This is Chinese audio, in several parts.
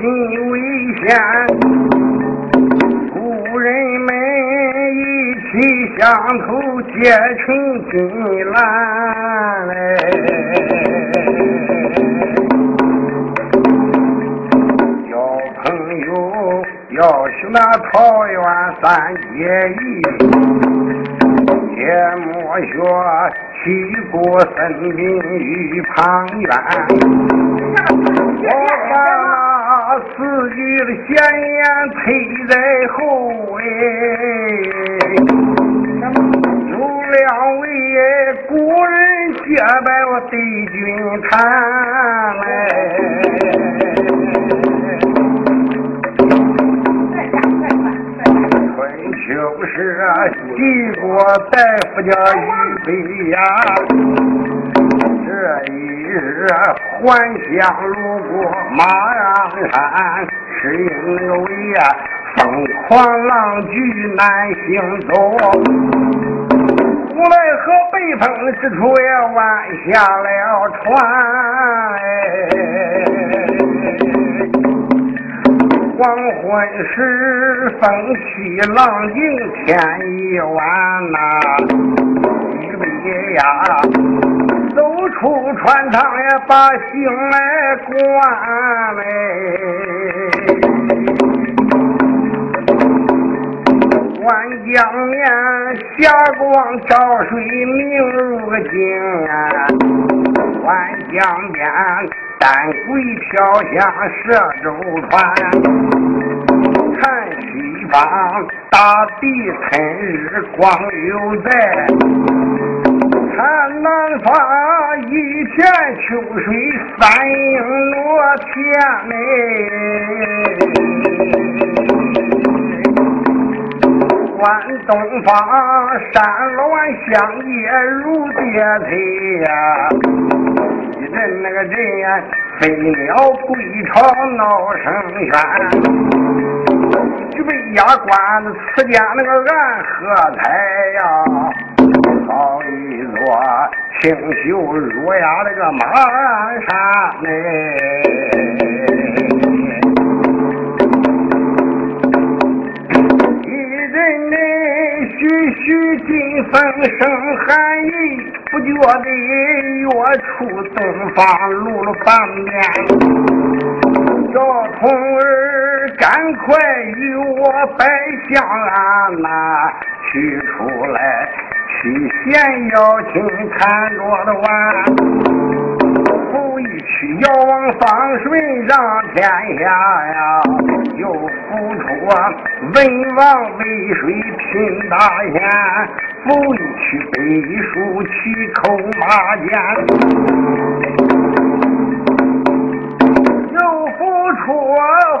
心为先，故人们一起相投结成金兰嘞。交朋友要许那桃园三结义，也莫学。去过森林与旁远，我把那四句的闲言推在后哎，有两位古人结拜我对君谈哎。就是齐国大夫叫于飞呀，这日还乡路过马鞍山，是因为呀疯狂浪巨难行走，无奈何北风之处也弯下了船。黄昏时，风起浪静天已晚呐。预备呀，走出船舱也把心来关嘞。万江面霞光照水明如镜啊，万江边。丹桂飘香射舟船，看西方大地春日光犹在，看南方一片秋水三影落天嘞，观东方山峦相接如叠翠呀。人那个人呀，飞鸟归巢闹声喧，举杯压关子，此间那个暗河台呀，我清秀儒雅那个马鞍山嘞。徐徐劲风生寒意，不觉得月出东方露了半面。小童儿，赶快与我拜相安呐，取出来七贤邀请看着的玩。一曲遥望方顺让天下呀，又付出文王渭水拼大贤，复一曲背书起口马剑，又付出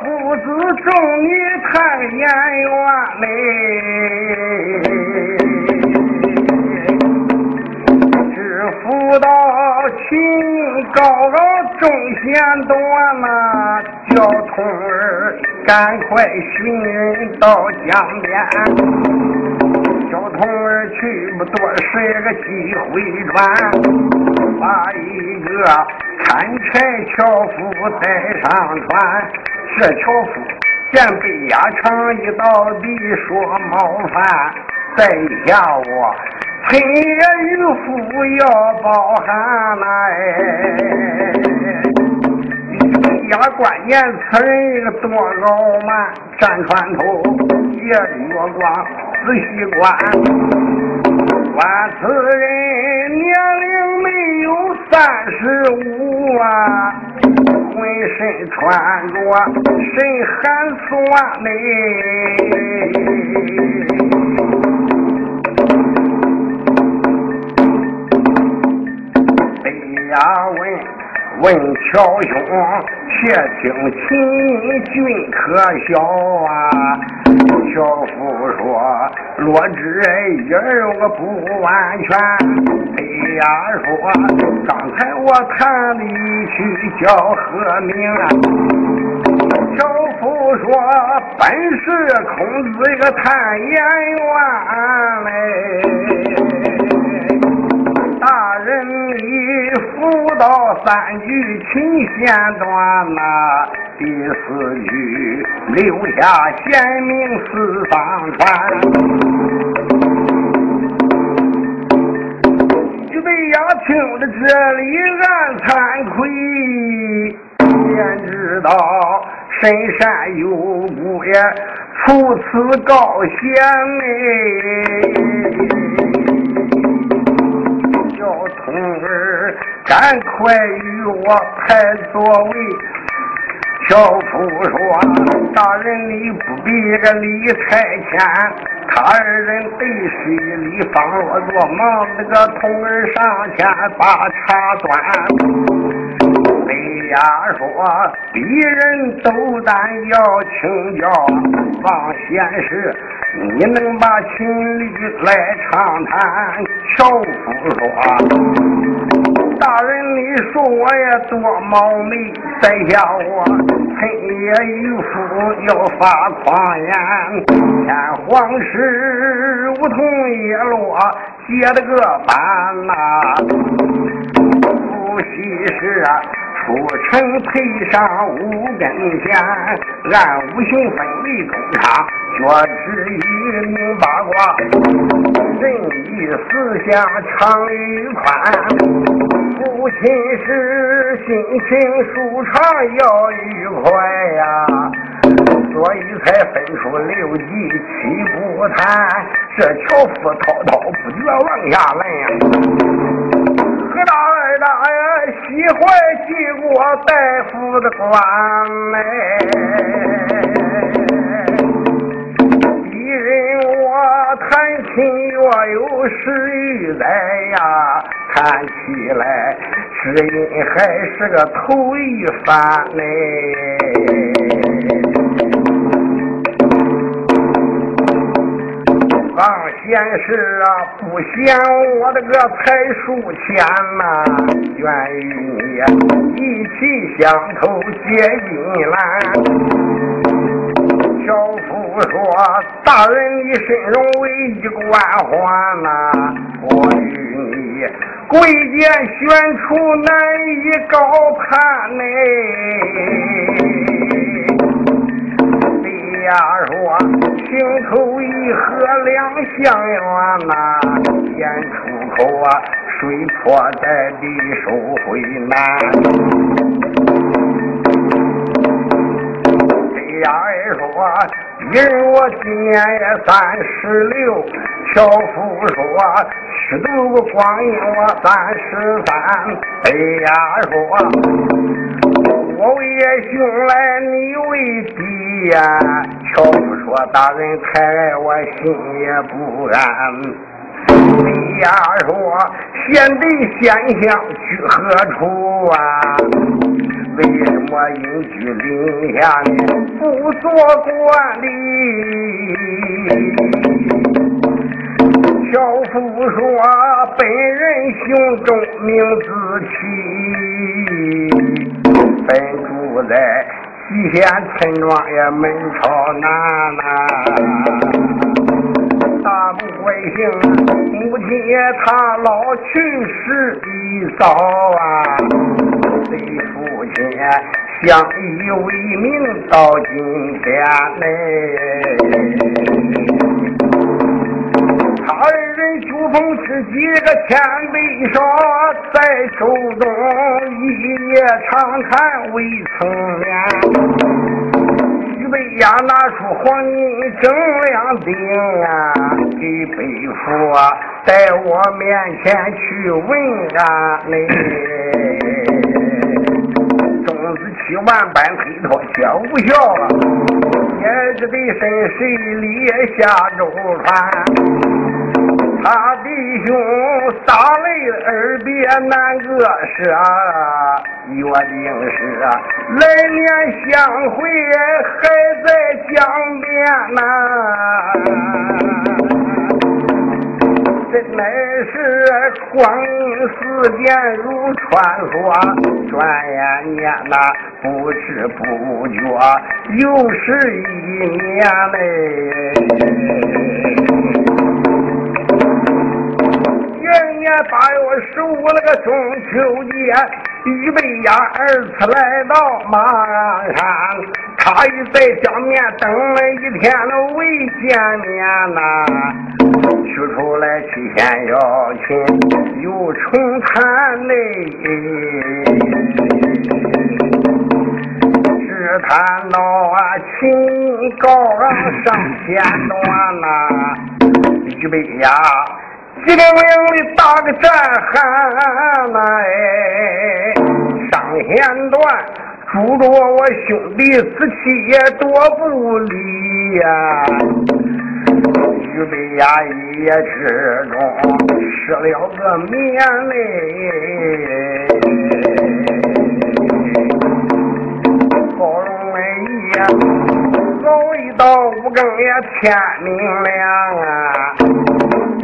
父子众女太言缘嘞。不到秦高高众贤端呐，叫童儿赶快寻到江边。小童儿去不多时个几回转，把一个砍柴樵夫带上船。这樵夫见被压成一道地，说冒犯，在下我。春夜渔夫要包含来，呀，关键此人多傲慢，站船头夜月光仔细观，观此人年龄没有三十五啊，浑身穿着神寒酸嘞。呀问问乔兄，且听秦军可笑啊！樵夫说：罗织一儿我不完全。哎呀说，刚才我弹的一曲叫何名啊？樵夫说：本是孔子一个叹言元三句琴弦断呐，第四句留下贤名四方传。预备呀，听着这里俺惭愧，便知道深山有故也，出此高险嘞。小童儿，赶快与我排座位。小夫说：“大人你不必个理太谦，他二人背水里方落着忙，那个童儿上前把茶端。哎呀，说鄙人斗胆要请教王贤士，你能把情理来长谈？小夫说。大人，你说我也多冒昧，在下我黑夜渔夫要发狂言，天黄时梧桐叶落结了个斑呐，不惜是出城配上五根弦，按五行分为中差，脚趾一明八卦，仁义思想长与宽。父亲是心情舒畅要愉快呀，所以才分出六级七步谈。这樵夫滔滔不绝往下来呀，大二大呀，喜怀记过大夫的官来，一人我谈亲若有十余载呀。弹起来，知音还是个头一番嘞。王贤士啊，不嫌我的个才数钱呐，愿与你一起相投结金兰。小夫说：“大人，你身荣为一官宦呐，我与你贵贱悬殊难以高攀呢。”呀说：“情投意合两相愿呐，言出口啊，水泼在地收回难。”家儿说：“人我今年也三十六。”樵夫说：“吃度光阴我三十三。”哎呀说：“我为兄来，你为弟呀。”樵夫说：“大人太爱我，心也不安。”哎呀说：“贤弟先相去何处啊？”为什么隐居林下呢？不做官的？樵夫说：“本人胸中名字起，本住在一线村庄也门朝南呐。”大不贵姓，母亲也他老去世的早啊，对父亲相依为命到今天嘞。他二人酒逢知己个千杯少，在手中一夜长谈未曾眠。备呀，拿出黄金铮亮钉呀，给背夫啊，在我面前去问啊嘞。钟子期万般推脱，却无效啊，也只得深水里下舟船。他弟兄洒泪耳别难割舍，约定是啊来年相会还在江边呐。这乃是光阴似箭如穿梭，转眼间呐，不知不觉又是一年嘞。元年八月十五那个中秋节，预备呀，二次来到马鞍山，他已在江面等了一天了，未见面呐。取出来七仙要亲，又重谈嘞。只谈到啊，秦高上天端呐，预备呀。机灵灵的打个战喊哎，上弦断，拄着我兄弟死气也多不离呀！预备呀，一夜之中失了个眠嘞，好容易熬一到五更也天明亮啊！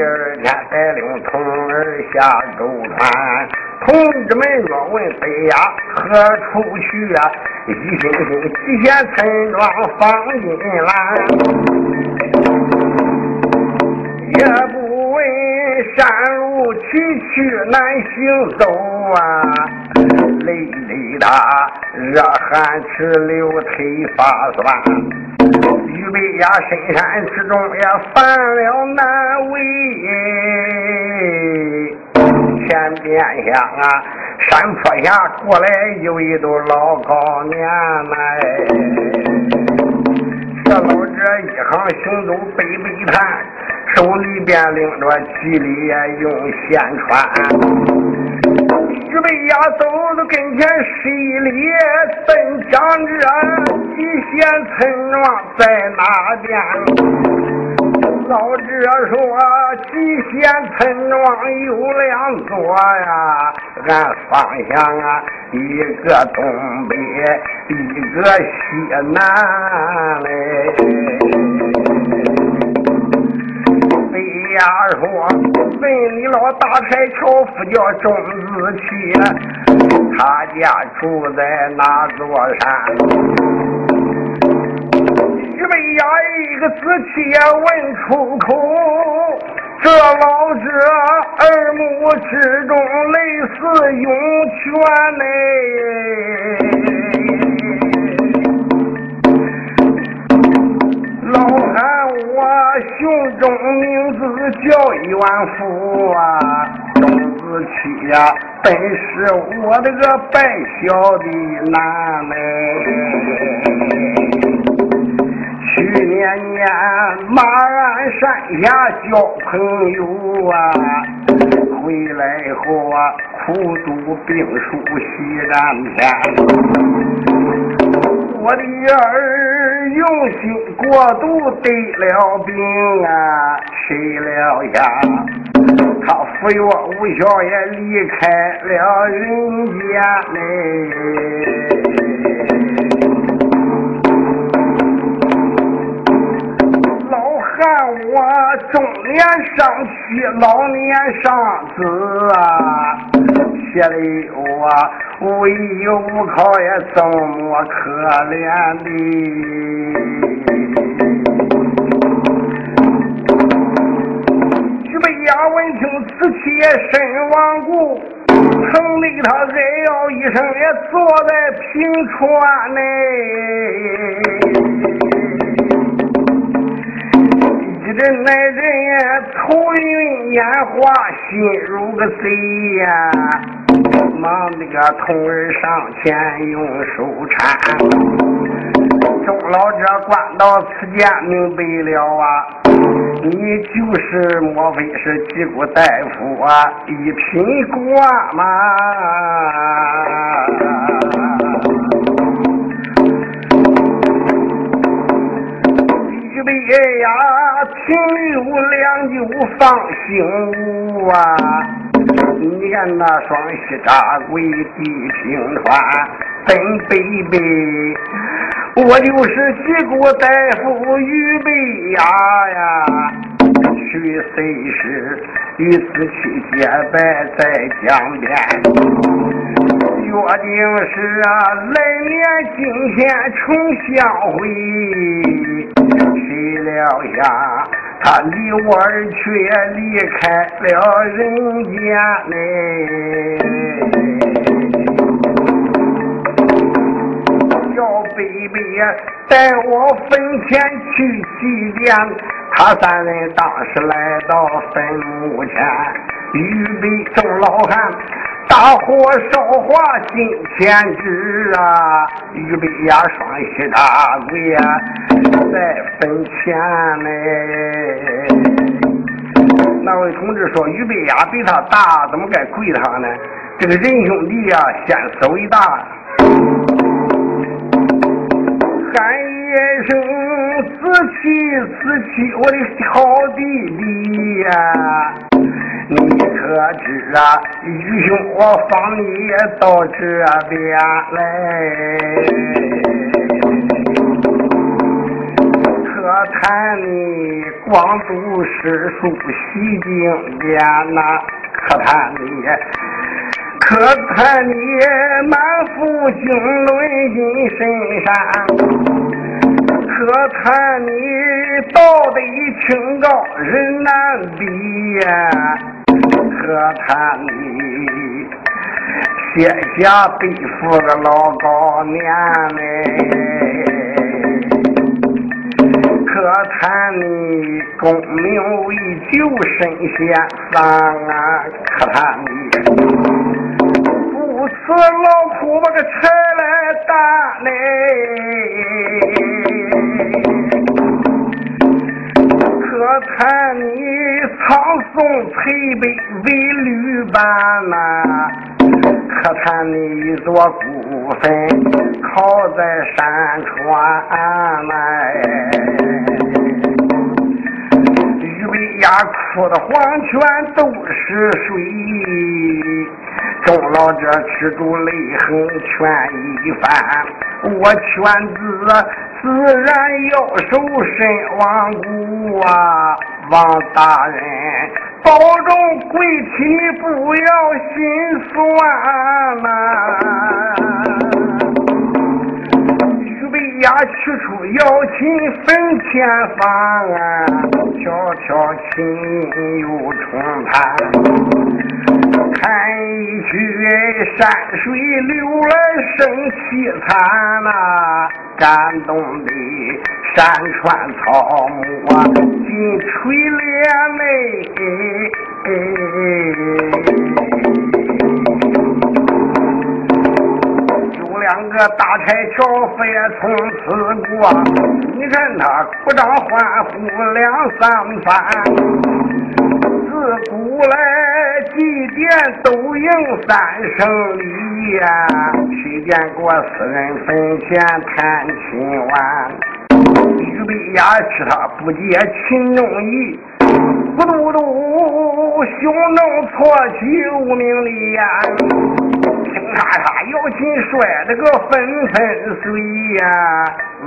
第二天带领童儿下舟船，同志们若问北呀何处去啊？一星星极限村庄放金兰，也不问山路崎岖难行走啊，累累的热汗直流，腿发酸。预备呀，深山之中也犯了难为。前边厢啊，山坡下过来一位都老高年来，这老者一行行走背背谈，手里边拎着吉利呀，用线穿。预备呀，走到跟前十一里，奔江这极限村庄在哪边？老者说，极限村庄有两座呀，按方向啊，一个东北，一个西南嘞。呀说，问你老大柴樵夫叫钟子期，他家住在哪座山？预备呀，一个子期呀问出口，这老者耳目之中泪似涌泉嘞，叫一万福啊，钟子期呀，本是我的个败小的男嘞。去年年马鞍山下交朋友啊，回来后啊，苦读兵书西战篇。我的儿用心过度得了病啊，吃了药，他服药无效也离开了人间嘞。老汉我中年丧妻，老年丧子啊。写的有啊，无依无靠也这么可怜的。徐悲雅闻听此气也身亡故，疼的他哀嚎一声也坐在平川内。一阵来人头晕眼花，心如个贼呀！忙那个童儿上前用手搀。钟老者观到此间，明白了啊！你就是莫非是济国大夫啊？一品官吗？预备呀！停留良久，放心屋啊！见那双膝扎跪地平川，真北北。我就是济国大夫于备呀呀，去谁时与子期结拜在江边，约定是啊，来年今天重相会。谁料想他离我而去，离开了人间嘞。小贝贝带我坟前去祭奠，他三人当时来到坟墓前，预备众老汉。大火烧化金钱纸啊，预备呀双喜大鬼呀，在坟前嘞。那位同志说，预备呀比他大，怎么该跪他呢？这个仁兄弟呀，先死伟大。喊一声死去死去，我的好弟弟呀！你可知啊，愚兄，我放你到这边来，可叹你光读诗书习经典呐，可叹你，可叹你满腹经纶进深山，可叹你道德清高人难比呀。可叹你写下背负个老高年嘞，可叹你功名未就身先丧啊，可叹你不辞劳苦把个柴来担嘞，可叹你。苍松翠柏为绿斑呐，可叹你一座孤坟靠在山川呐，预备呀哭的黄泉都是水，众老者吃住泪痕全一番，我劝子自然要守身亡故啊。王大人，保重贵体，不要心酸呐。家，取出要亲坟前房啊，悄悄亲又重谈，看一曲山水流来生凄惨呐，感动的。山川草木啊，尽垂怜泪。有两大柴樵夫也从此过，你看他鼓掌欢呼两三番。自古来祭奠都应三声礼呀，谁见过私人坟前弹琴完？预备呀，吃他不解秦中意，咕嘟嘟胸中错起无名的烟，咔嚓摇琴摔得个纷纷碎呀。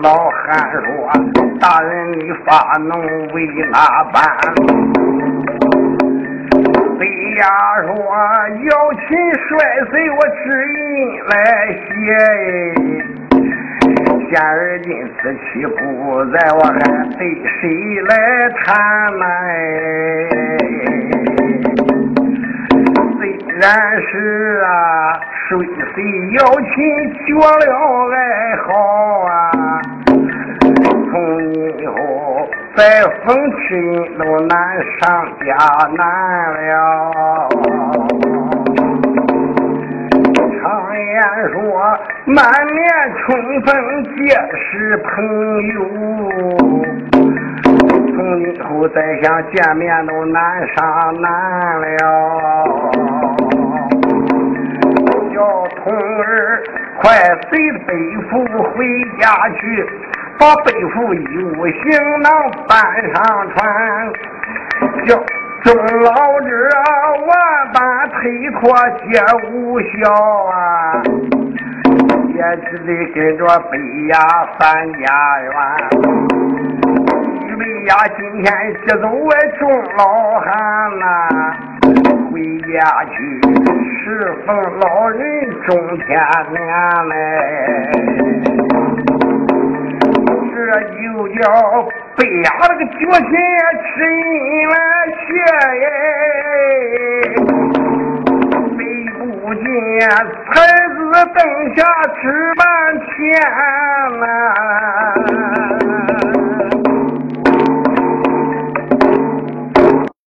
老汉说：“大人你发怒为哪般？”飞呀说：“摇琴摔碎我只因来写。”现而今此妻不在，我还对谁来谈呢？虽然是啊，谁谁要亲绝了爱好啊，从今以后再逢亲都难上加难了。常言说满面春风皆是朋友，从今后再想见面都难上难了。叫童儿快随背负回家去，把背负衣物行囊搬上船。叫。众老者万般推脱皆无效啊，也只得跟着北呀三家园。预备呀，今天接走我众老汉呐，回家去侍奉老人中天年嘞。这就叫背呀那个脚心吃人来血，背不见才子子灯下吃半天呐。